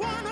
wanna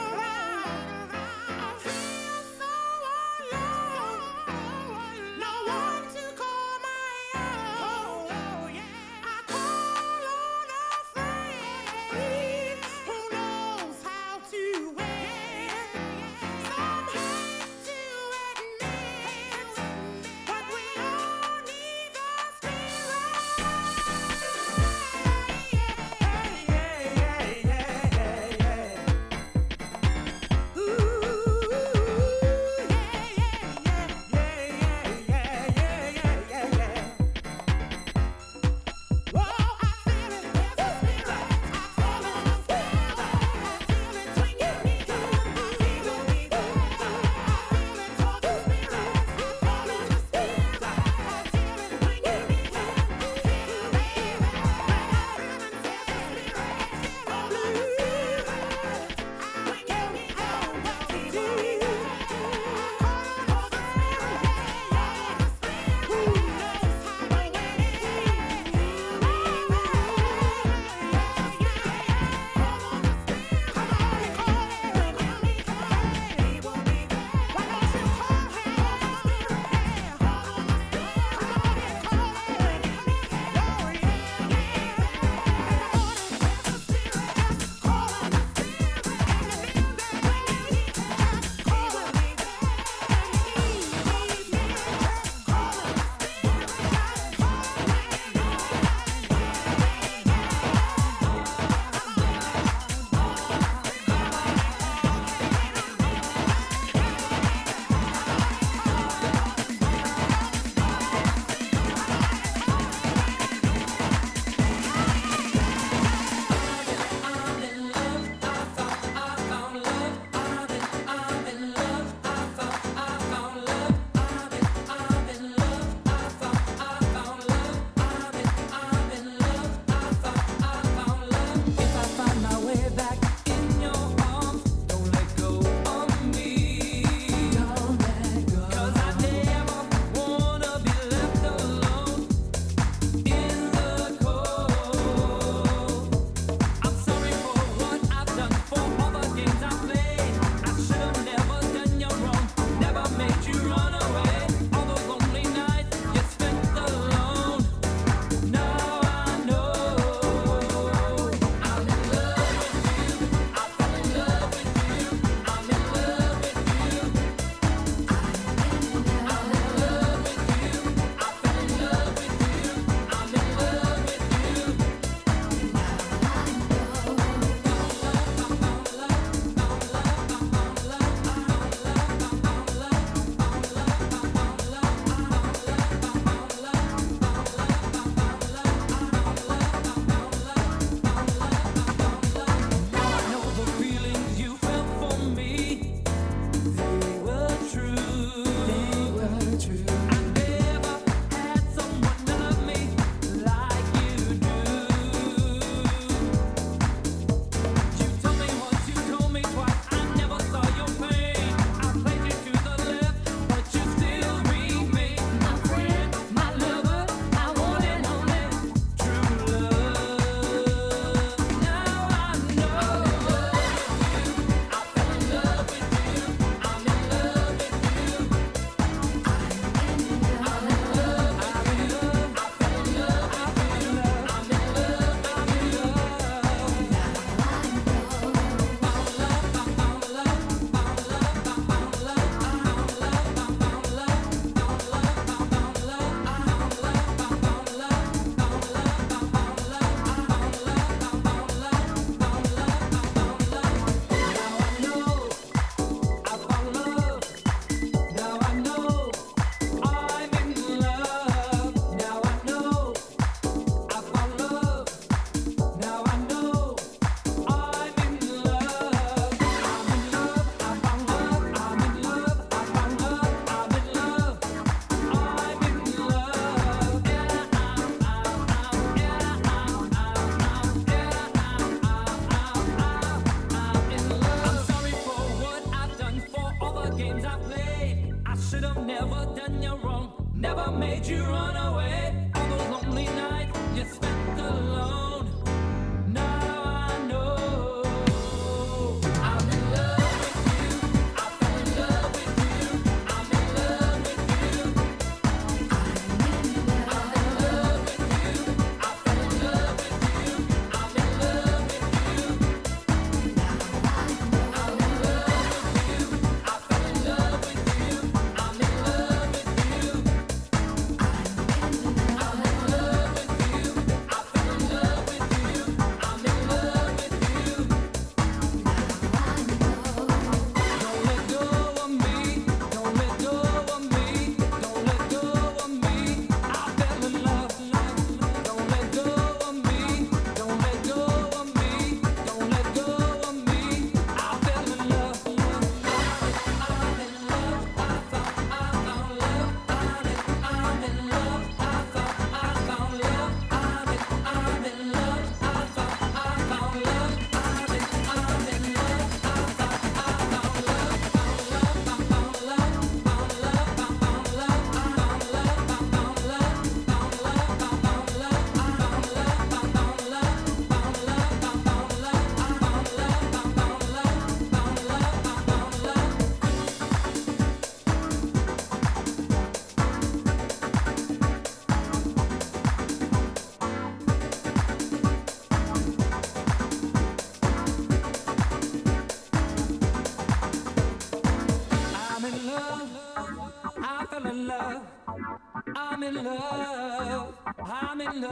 in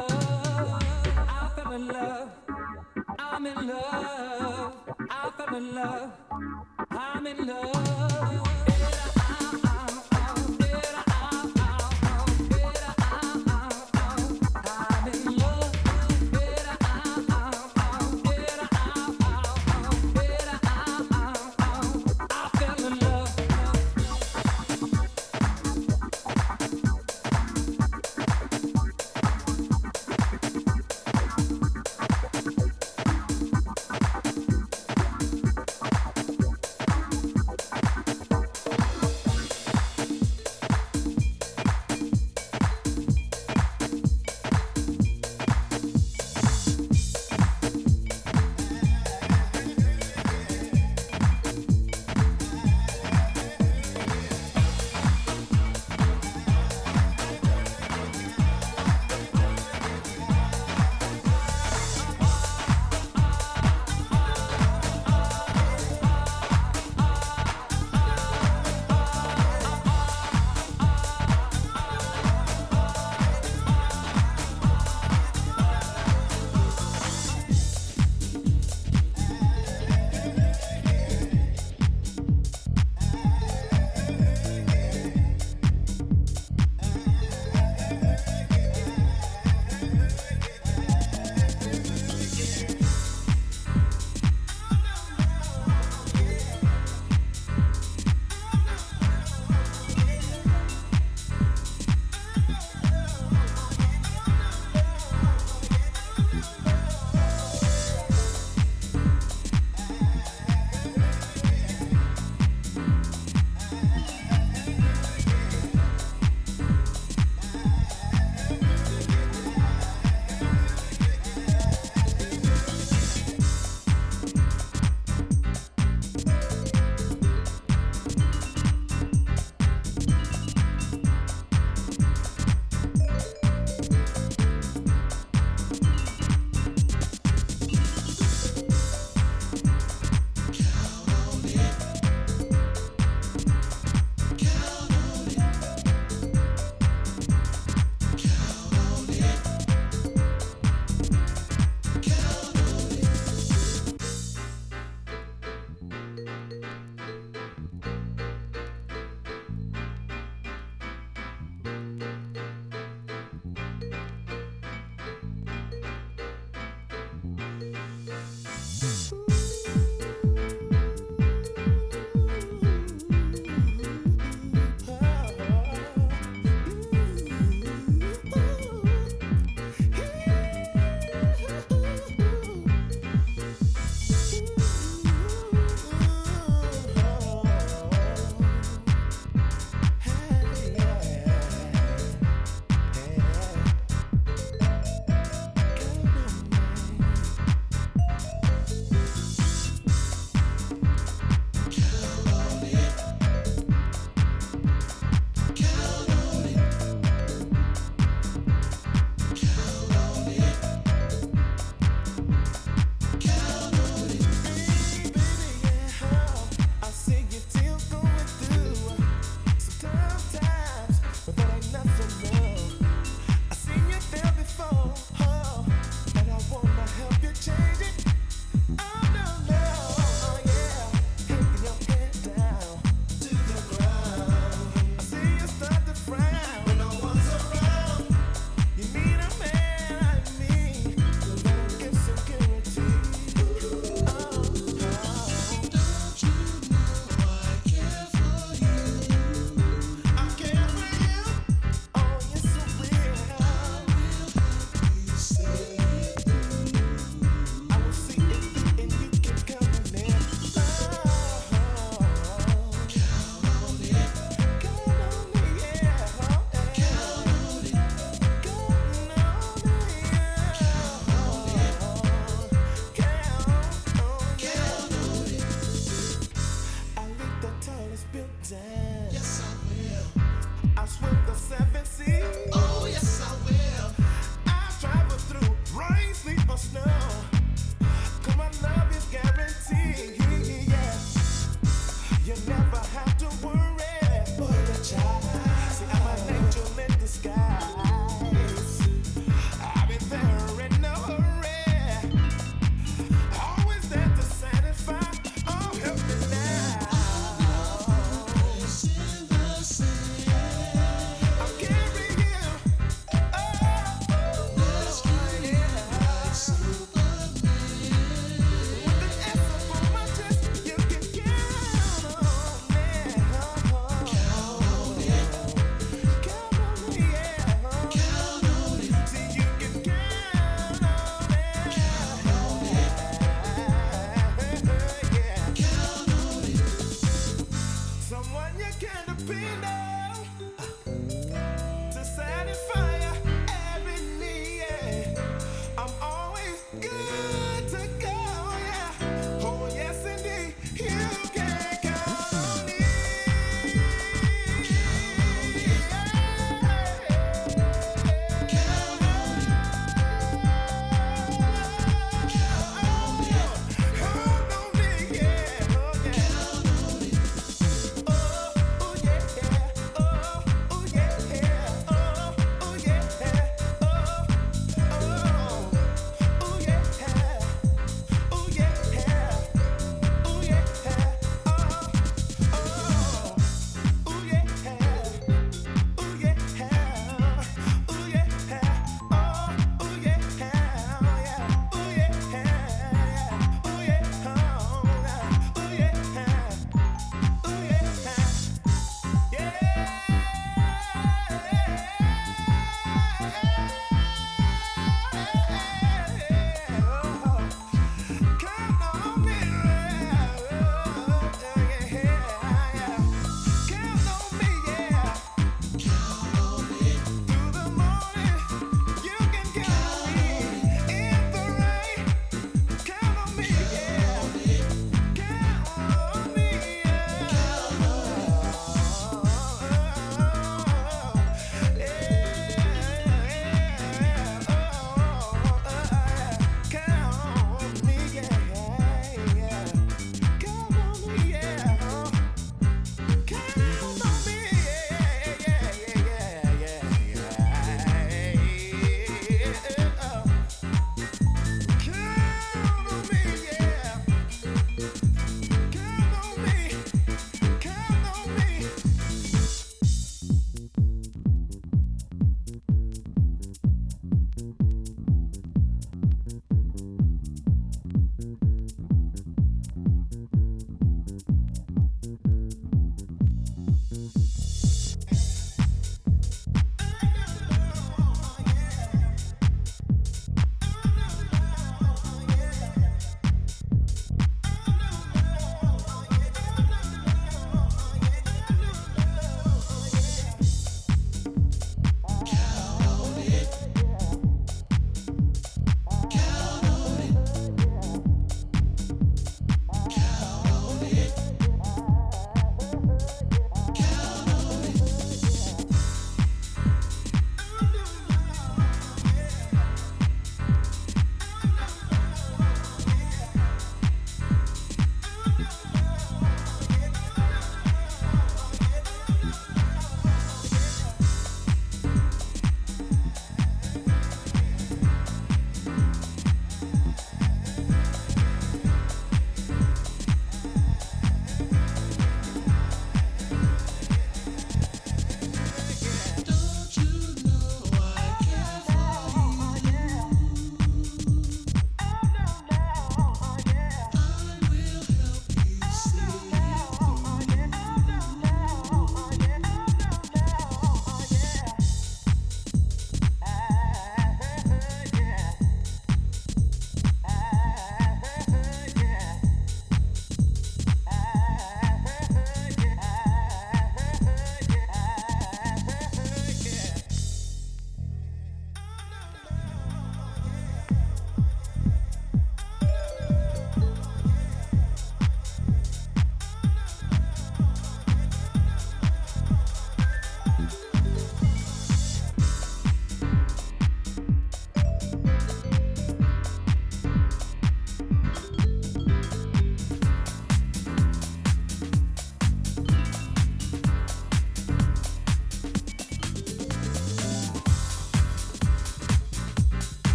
love. I'm in love.